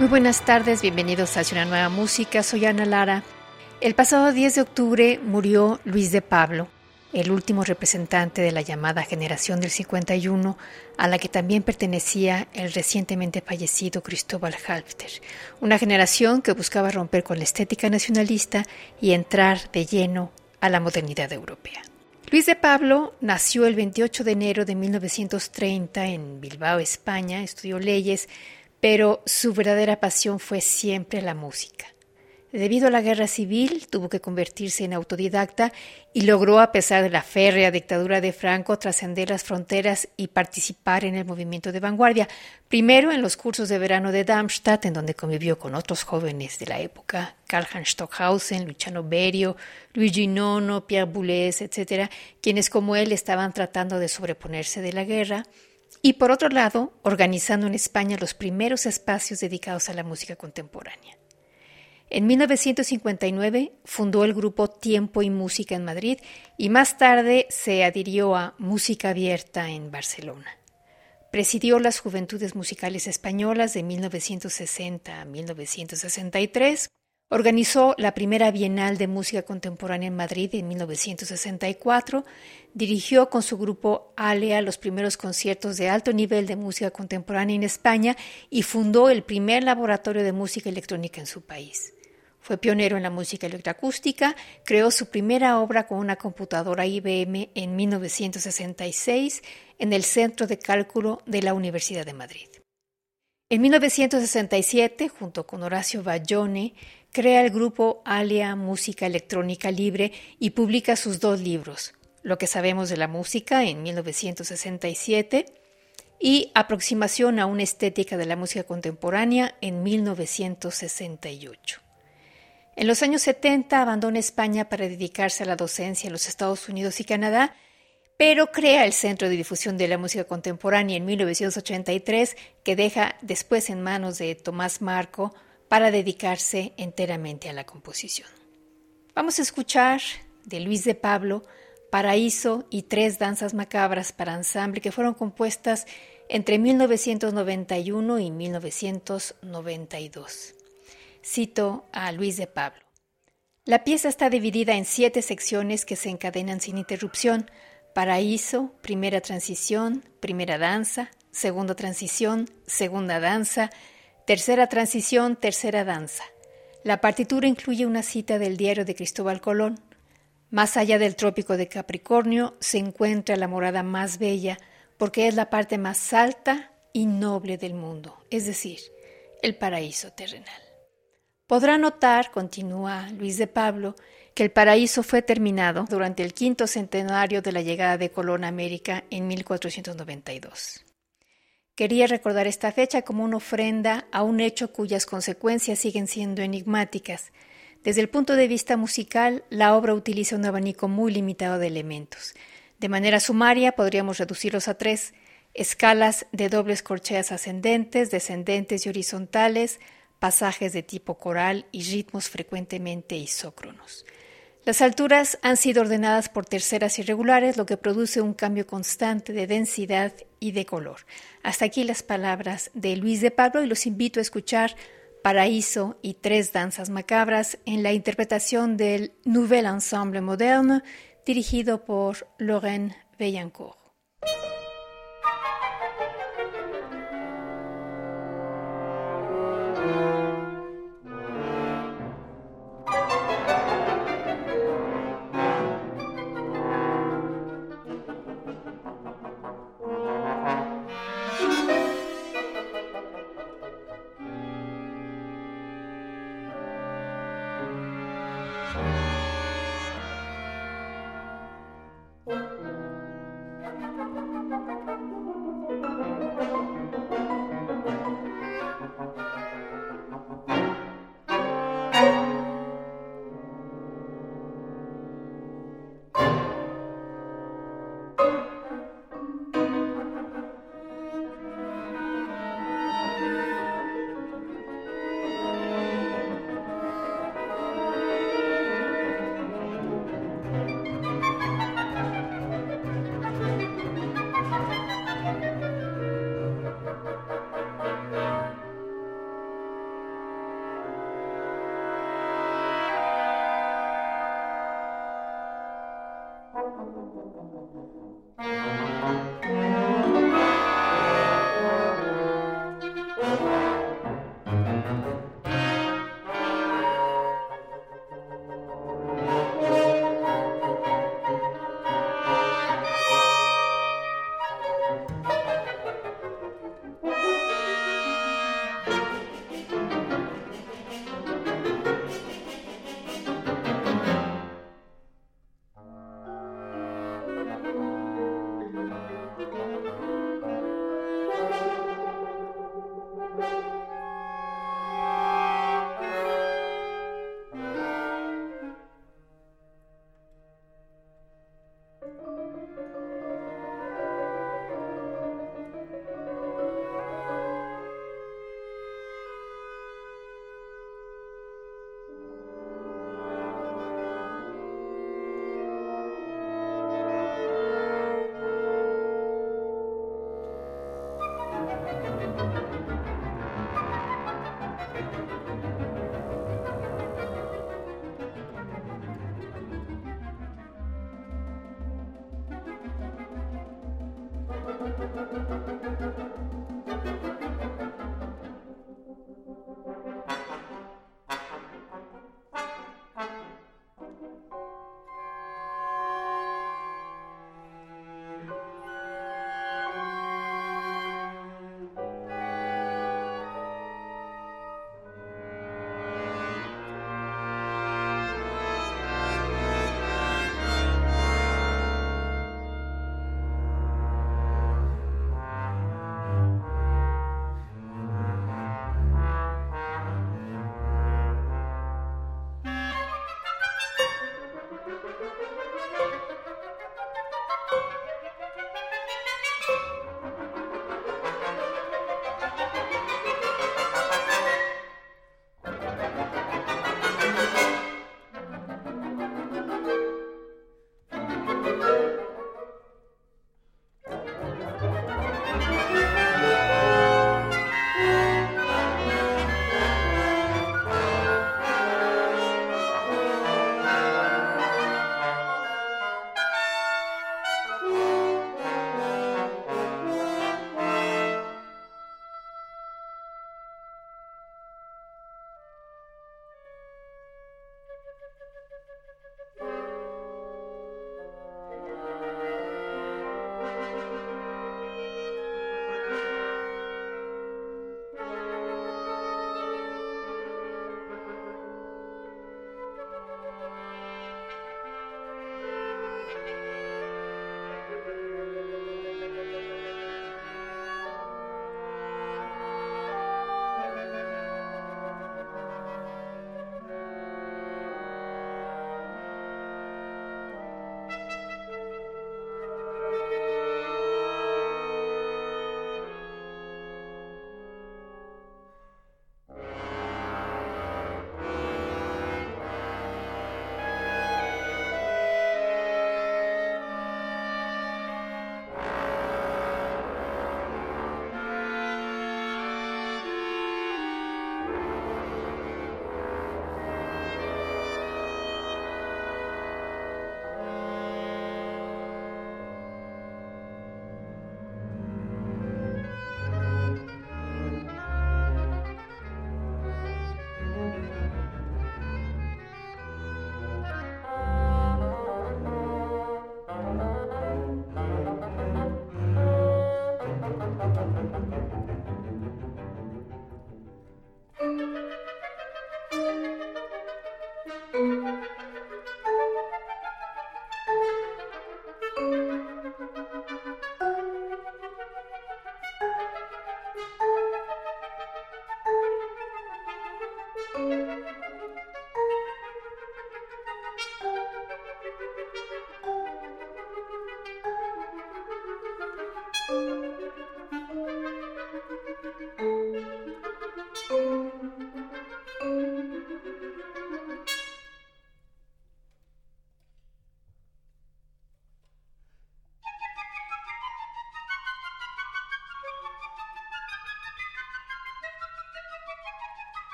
Muy buenas tardes, bienvenidos a Una Nueva Música, soy Ana Lara. El pasado 10 de octubre murió Luis de Pablo, el último representante de la llamada generación del 51, a la que también pertenecía el recientemente fallecido Cristóbal Halfter, una generación que buscaba romper con la estética nacionalista y entrar de lleno a la modernidad europea. Luis de Pablo nació el 28 de enero de 1930 en Bilbao, España, estudió leyes, pero su verdadera pasión fue siempre la música. Debido a la guerra civil, tuvo que convertirse en autodidacta y logró, a pesar de la férrea dictadura de Franco, trascender las fronteras y participar en el movimiento de vanguardia, primero en los cursos de verano de Darmstadt, en donde convivió con otros jóvenes de la época, Karl-Heinz Stockhausen, Luciano Berio, Luigi Nono, Pierre Boulez, etc., quienes como él estaban tratando de sobreponerse de la guerra, y por otro lado, organizando en España los primeros espacios dedicados a la música contemporánea. En 1959 fundó el grupo Tiempo y Música en Madrid y más tarde se adhirió a Música Abierta en Barcelona. Presidió las Juventudes Musicales Españolas de 1960 a 1963 Organizó la primera Bienal de Música Contemporánea en Madrid en 1964, dirigió con su grupo ALEA los primeros conciertos de alto nivel de música contemporánea en España y fundó el primer laboratorio de música electrónica en su país. Fue pionero en la música electroacústica, creó su primera obra con una computadora IBM en 1966 en el Centro de Cálculo de la Universidad de Madrid. En 1967, junto con Horacio Bayone, crea el grupo Alia Música Electrónica Libre y publica sus dos libros, Lo que sabemos de la música en 1967 y Aproximación a una estética de la música contemporánea en 1968. En los años 70 abandona España para dedicarse a la docencia en los Estados Unidos y Canadá, pero crea el Centro de Difusión de la Música Contemporánea en 1983, que deja después en manos de Tomás Marco, para dedicarse enteramente a la composición. Vamos a escuchar de Luis de Pablo Paraíso y tres danzas macabras para ensamble que fueron compuestas entre 1991 y 1992. Cito a Luis de Pablo. La pieza está dividida en siete secciones que se encadenan sin interrupción. Paraíso, primera transición, primera danza, segunda transición, segunda danza, Tercera transición, tercera danza. La partitura incluye una cita del diario de Cristóbal Colón. Más allá del trópico de Capricornio se encuentra la morada más bella, porque es la parte más alta y noble del mundo, es decir, el paraíso terrenal. Podrá notar, continúa Luis de Pablo, que el paraíso fue terminado durante el quinto centenario de la llegada de Colón a América en 1492. Quería recordar esta fecha como una ofrenda a un hecho cuyas consecuencias siguen siendo enigmáticas. Desde el punto de vista musical, la obra utiliza un abanico muy limitado de elementos. De manera sumaria, podríamos reducirlos a tres escalas de dobles corcheas ascendentes, descendentes y horizontales, pasajes de tipo coral y ritmos frecuentemente isócronos. Las alturas han sido ordenadas por terceras irregulares, lo que produce un cambio constante de densidad y de color. Hasta aquí las palabras de Luis de Pablo y los invito a escuchar Paraíso y tres danzas macabras en la interpretación del Nouvel Ensemble Moderne dirigido por Lorraine Veillancourt.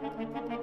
Thank you.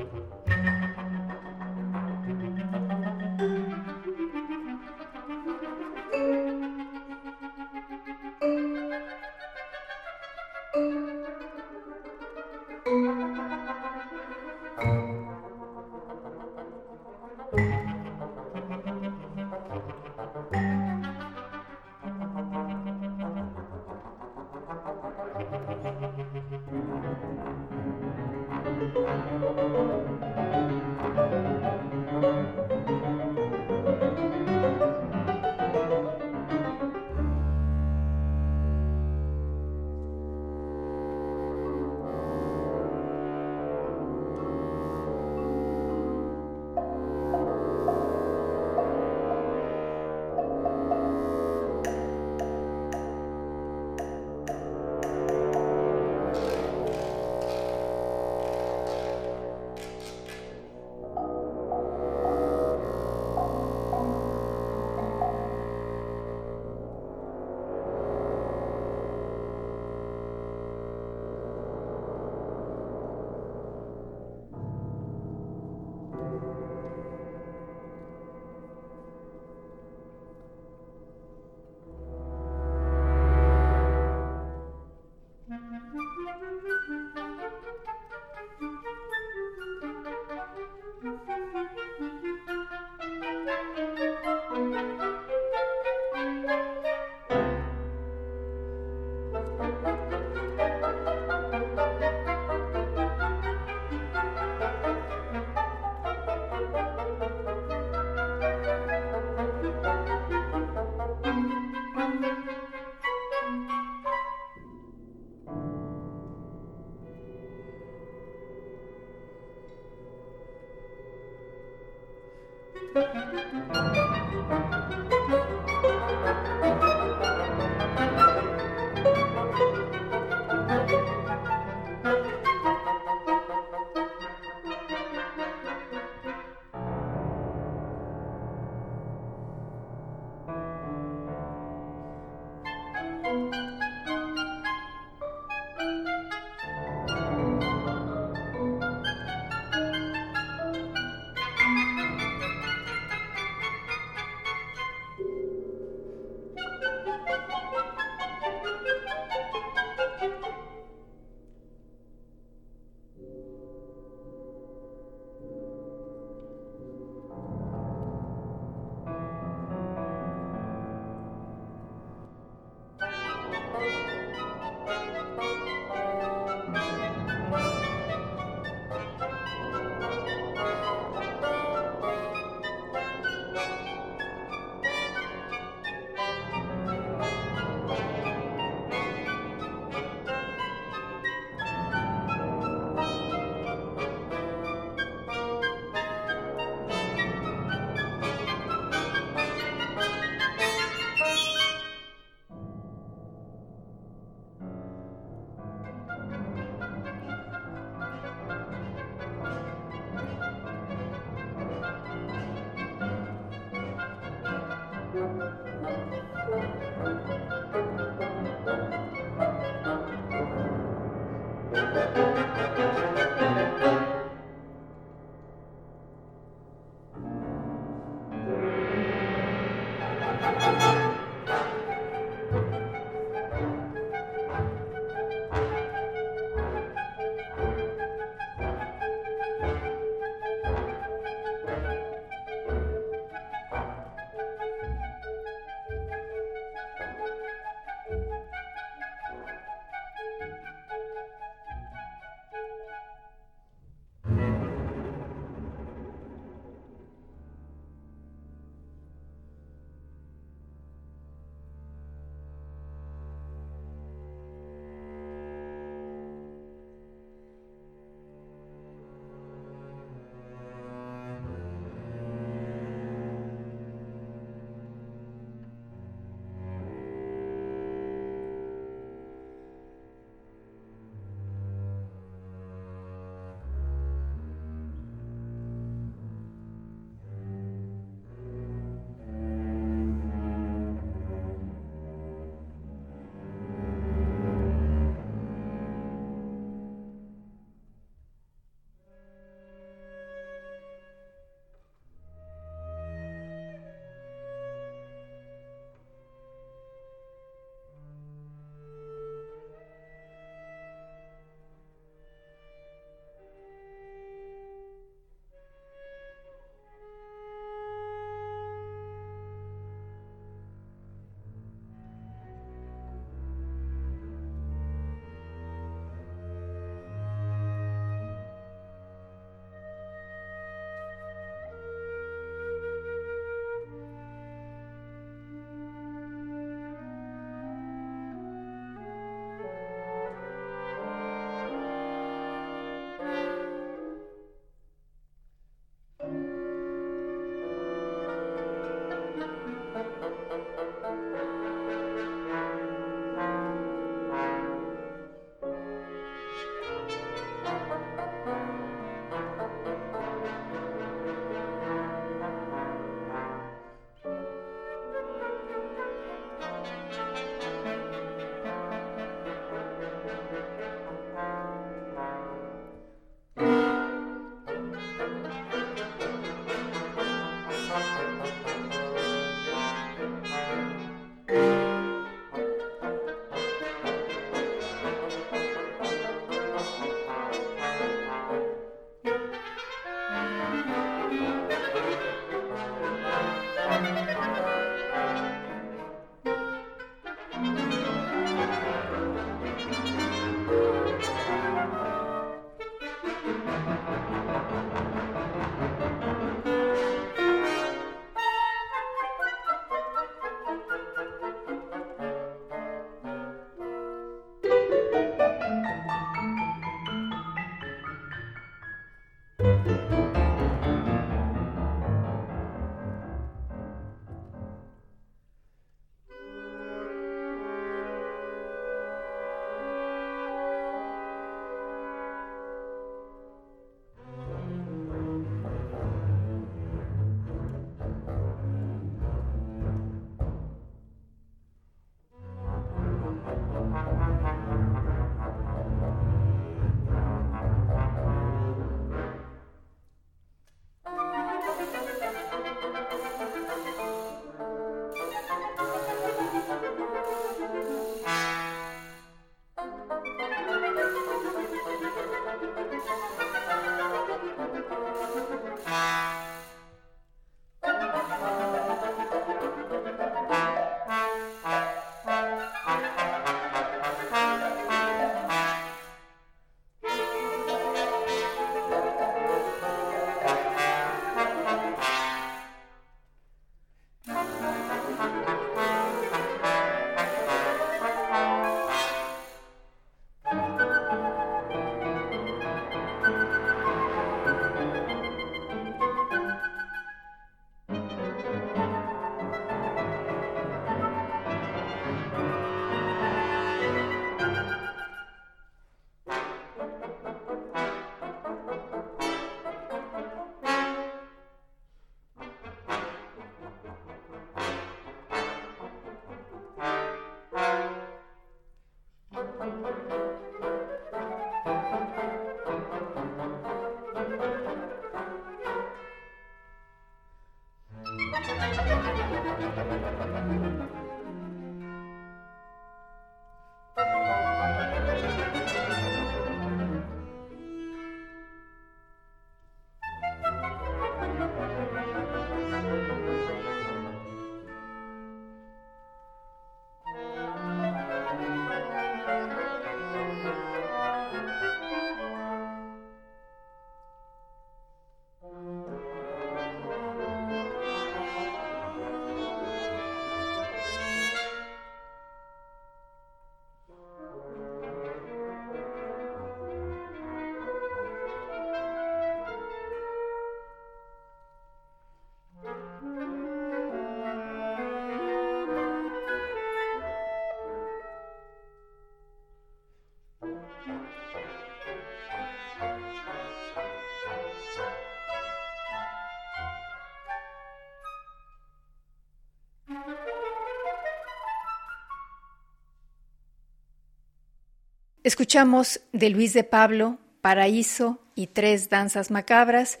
Escuchamos de Luis de Pablo, Paraíso y Tres Danzas Macabras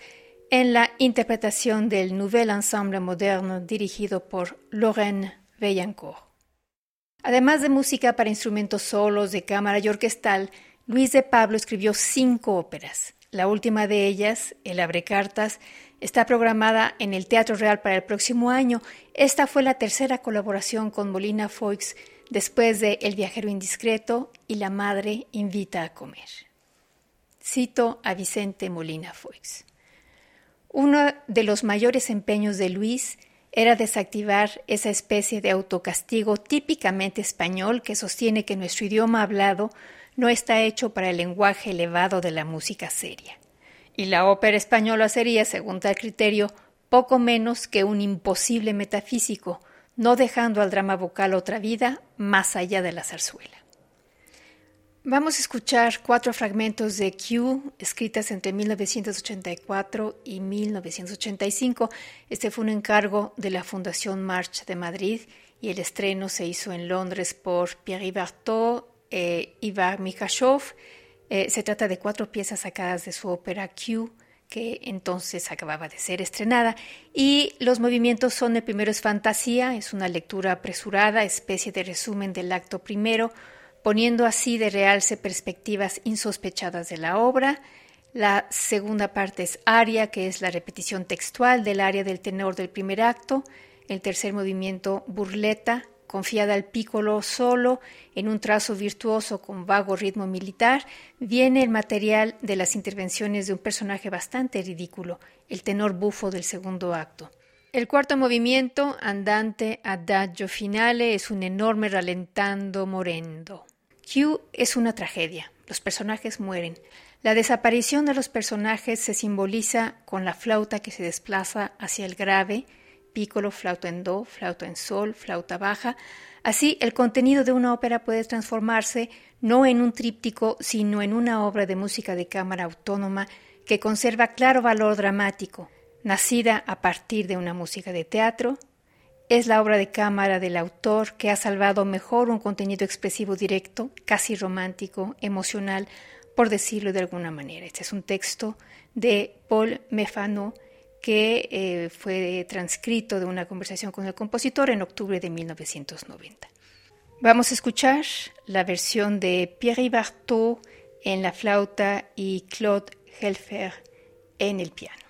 en la interpretación del Nouvel Ensemble Moderno dirigido por Lorraine Veillancourt. Además de música para instrumentos solos, de cámara y orquestal, Luis de Pablo escribió cinco óperas. La última de ellas, El Abrecartas, está programada en el Teatro Real para el próximo año. Esta fue la tercera colaboración con Molina Foix después de El viajero indiscreto y La madre invita a comer. Cito a Vicente Molina Foix. Uno de los mayores empeños de Luis era desactivar esa especie de autocastigo típicamente español que sostiene que nuestro idioma hablado no está hecho para el lenguaje elevado de la música seria. Y la ópera española sería, según tal criterio, poco menos que un imposible metafísico, no dejando al drama vocal otra vida más allá de la zarzuela. Vamos a escuchar cuatro fragmentos de Q escritas entre 1984 y 1985. Este fue un encargo de la Fundación March de Madrid y el estreno se hizo en Londres por Pierre Barthaud e Ivar Mikashov. Eh, se trata de cuatro piezas sacadas de su ópera Q que entonces acababa de ser estrenada, y los movimientos son el primero es fantasía, es una lectura apresurada, especie de resumen del acto primero, poniendo así de realce perspectivas insospechadas de la obra. La segunda parte es aria, que es la repetición textual del aria del tenor del primer acto. El tercer movimiento, burleta, confiada al pícolo solo, en un trazo virtuoso con vago ritmo militar, viene el material de las intervenciones de un personaje bastante ridículo, el tenor bufo del segundo acto. El cuarto movimiento, andante adagio finale, es un enorme ralentando morendo. Q es una tragedia. Los personajes mueren. La desaparición de los personajes se simboliza con la flauta que se desplaza hacia el grave, pícolo, flauta en do, flauta en sol, flauta baja. Así, el contenido de una ópera puede transformarse no en un tríptico, sino en una obra de música de cámara autónoma que conserva claro valor dramático, nacida a partir de una música de teatro, es la obra de cámara del autor que ha salvado mejor un contenido expresivo directo, casi romántico, emocional, por decirlo de alguna manera. Este es un texto de Paul Mefano que eh, fue transcrito de una conversación con el compositor en octubre de 1990. Vamos a escuchar la versión de Pierre Barthaud en la flauta y Claude Helfer en el piano.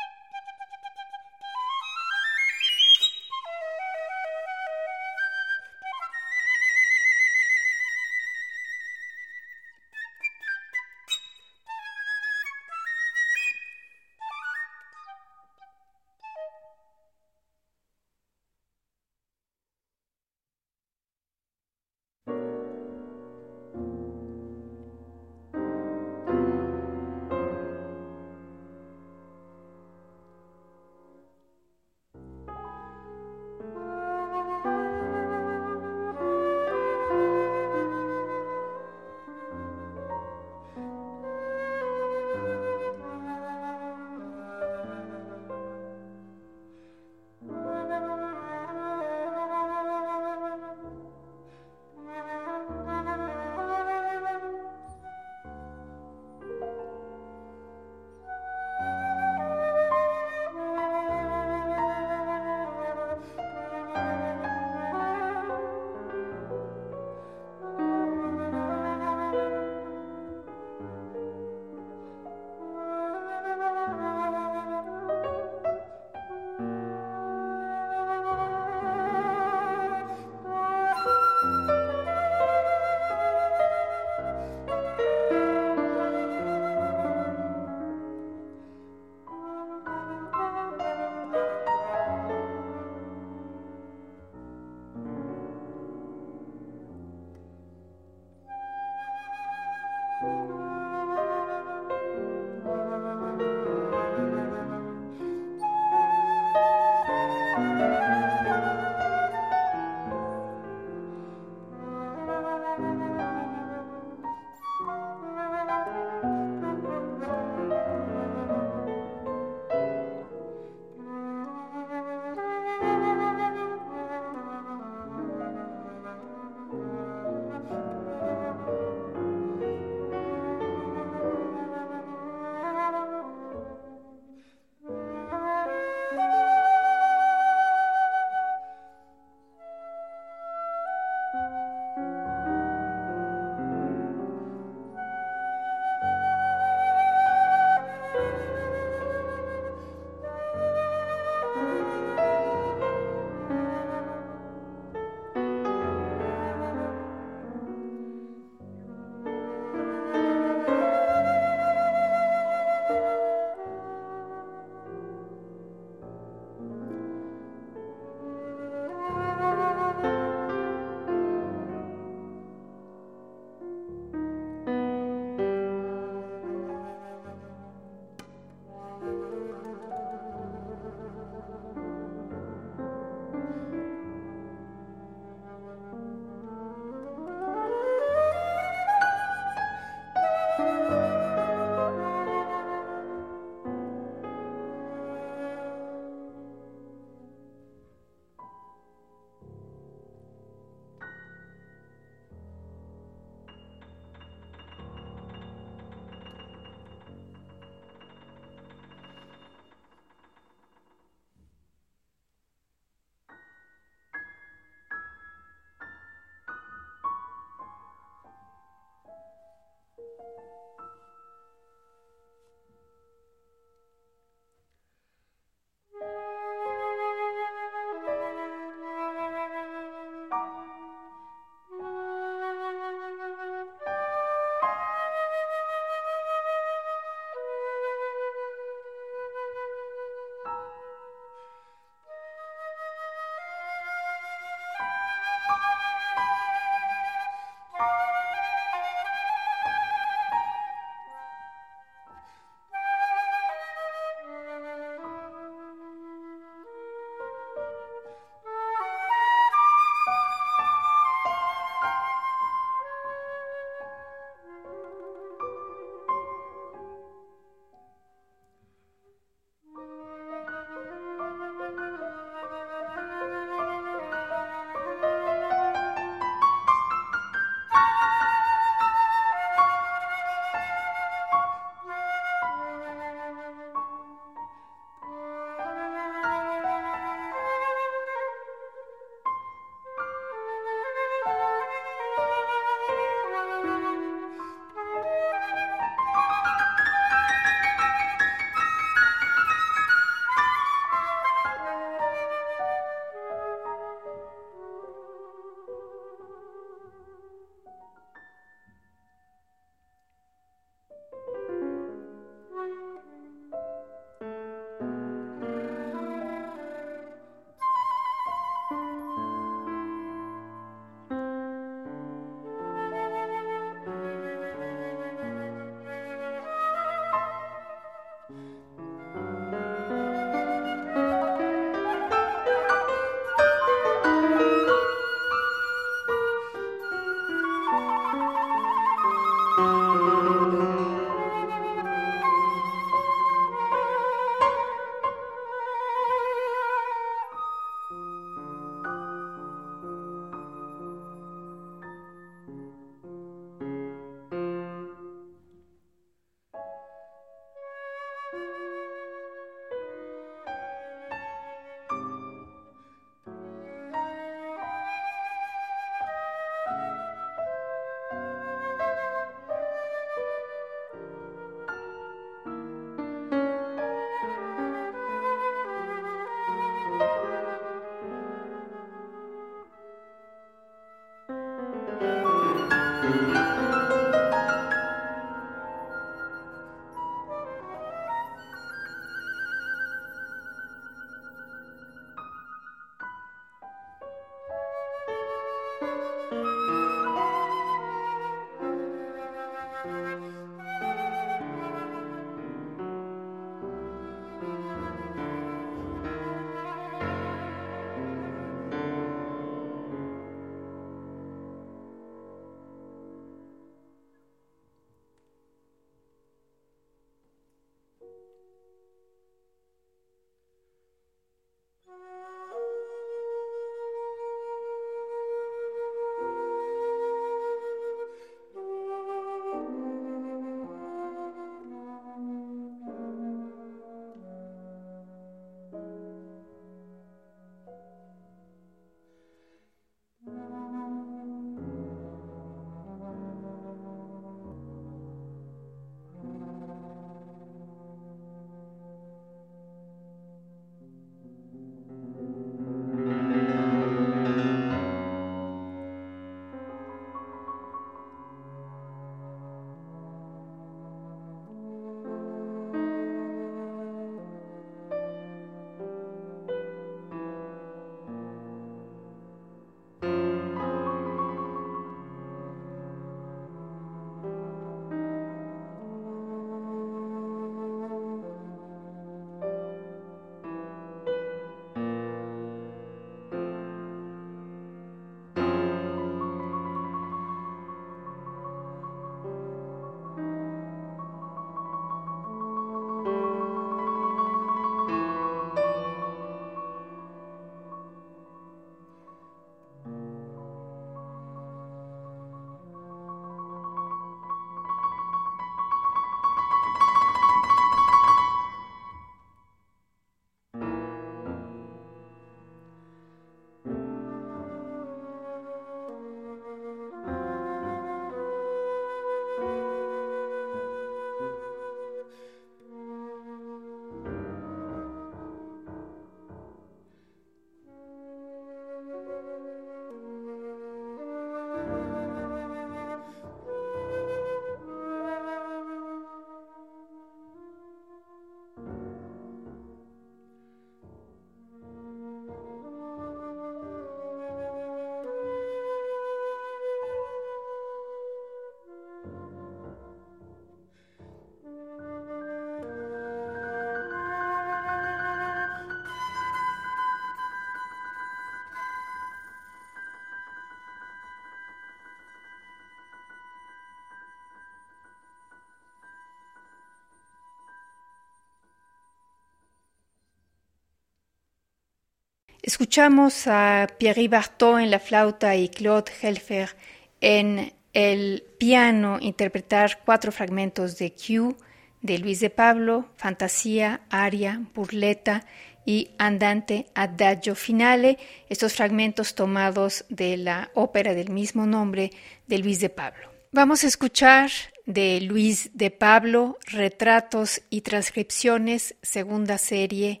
Escuchamos a Pierre Bartot en la flauta y Claude Helfer en el piano interpretar cuatro fragmentos de Q de Luis de Pablo, Fantasía, Aria, Burleta y Andante Adagio Finale, estos fragmentos tomados de la ópera del mismo nombre de Luis de Pablo. Vamos a escuchar de Luis de Pablo, Retratos y Transcripciones, segunda serie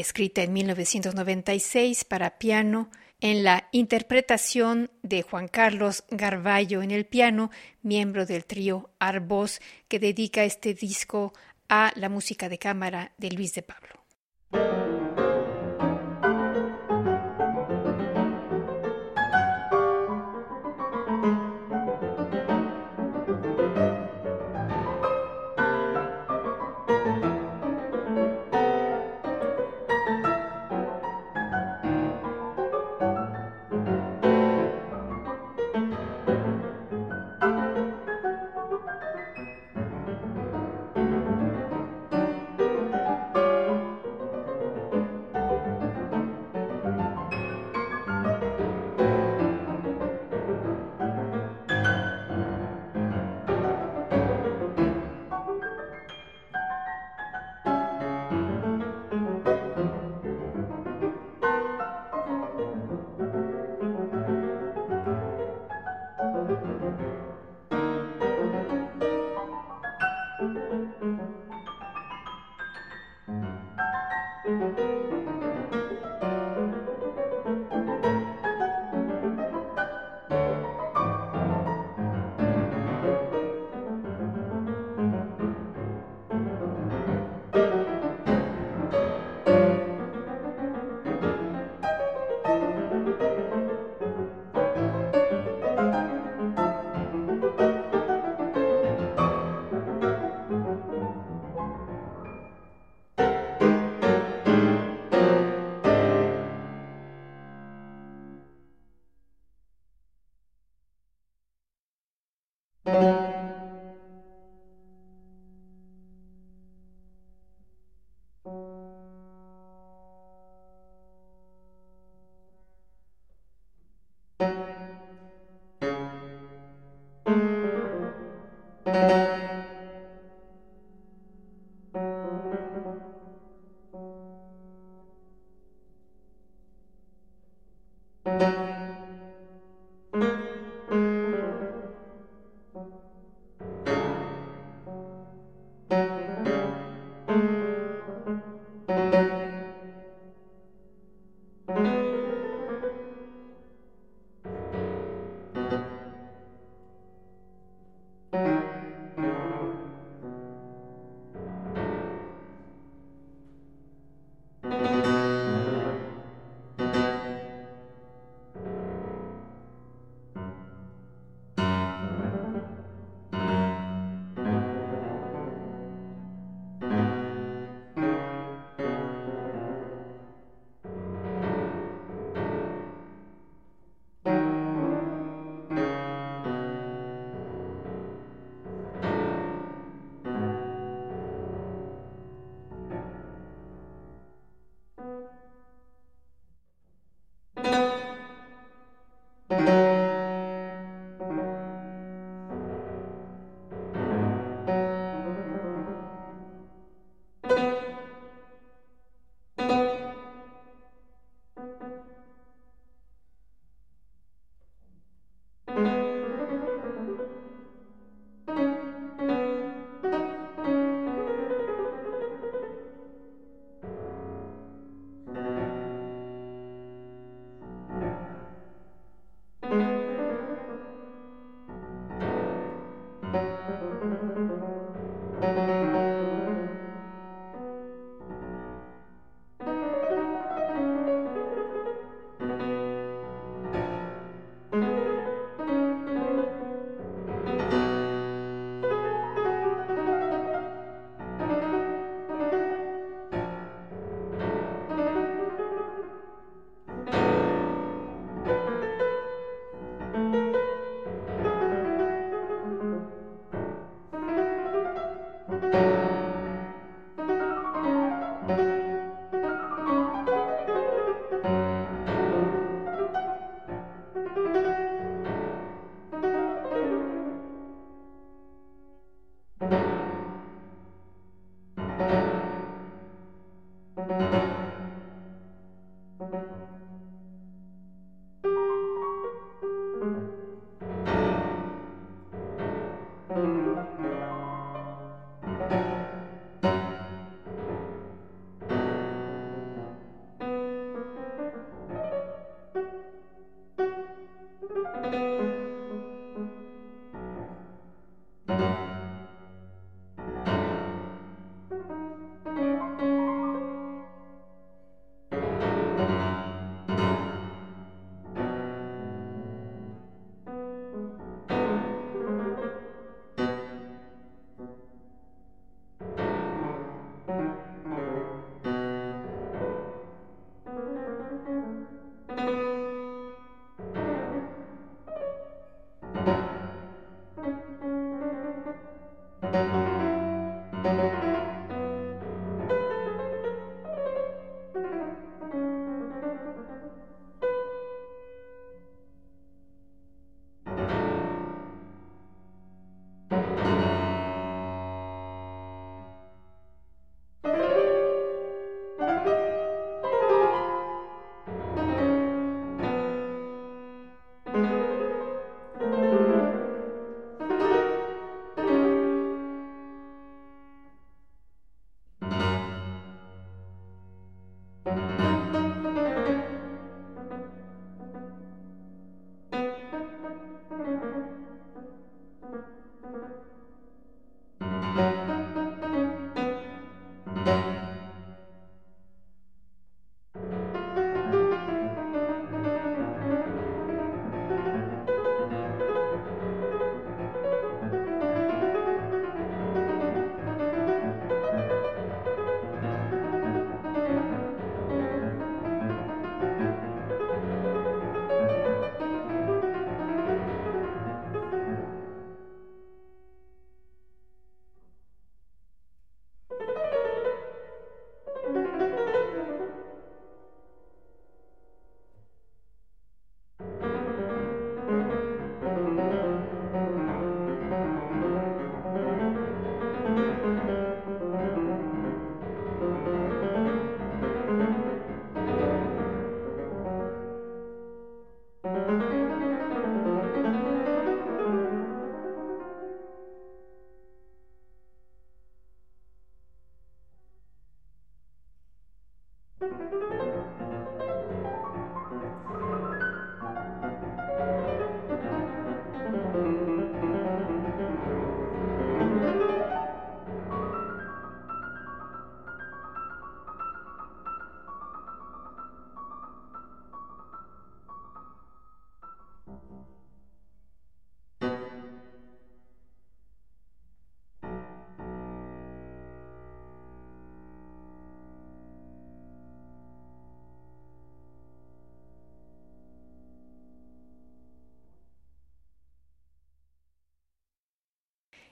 escrita en 1996 para piano, en la interpretación de Juan Carlos Garballo en el piano, miembro del trío Arbos, que dedica este disco a la música de cámara de Luis de Pablo.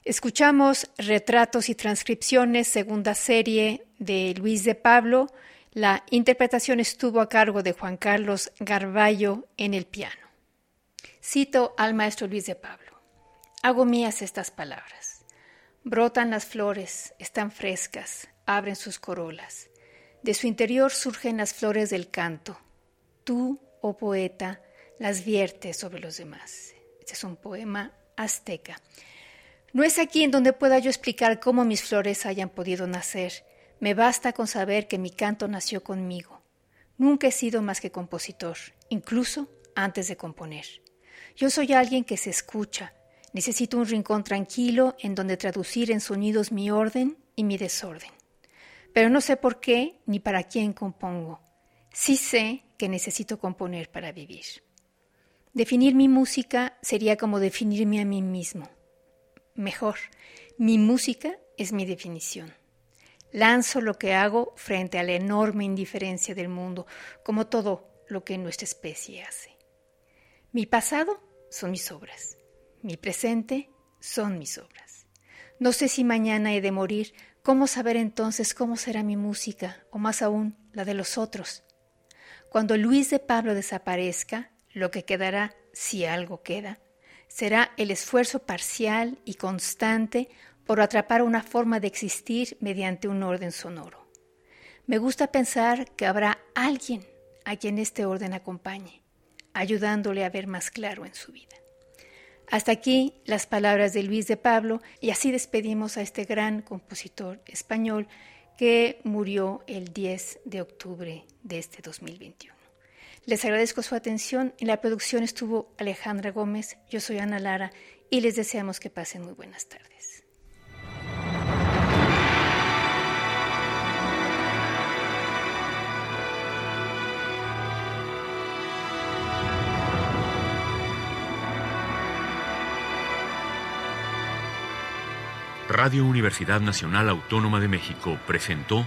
Escuchamos Retratos y Transcripciones, segunda serie de Luis de Pablo. La interpretación estuvo a cargo de Juan Carlos Garballo en el piano. Cito al maestro Luis de Pablo. Hago mías estas palabras. Brotan las flores, están frescas, abren sus corolas. De su interior surgen las flores del canto. Tú, oh poeta, las viertes sobre los demás. Este es un poema azteca. No es aquí en donde pueda yo explicar cómo mis flores hayan podido nacer. Me basta con saber que mi canto nació conmigo. Nunca he sido más que compositor, incluso antes de componer. Yo soy alguien que se escucha. Necesito un rincón tranquilo en donde traducir en sonidos mi orden y mi desorden. Pero no sé por qué ni para quién compongo. Sí sé que necesito componer para vivir. Definir mi música sería como definirme a mí mismo. Mejor, mi música es mi definición. Lanzo lo que hago frente a la enorme indiferencia del mundo, como todo lo que nuestra especie hace. Mi pasado son mis obras. Mi presente son mis obras. No sé si mañana he de morir, ¿cómo saber entonces cómo será mi música, o más aún la de los otros? Cuando Luis de Pablo desaparezca, lo que quedará, si algo queda, será el esfuerzo parcial y constante por atrapar una forma de existir mediante un orden sonoro. Me gusta pensar que habrá alguien a quien este orden acompañe, ayudándole a ver más claro en su vida. Hasta aquí las palabras de Luis de Pablo y así despedimos a este gran compositor español que murió el 10 de octubre de este 2021. Les agradezco su atención. En la producción estuvo Alejandra Gómez, yo soy Ana Lara y les deseamos que pasen muy buenas tardes. Radio Universidad Nacional Autónoma de México presentó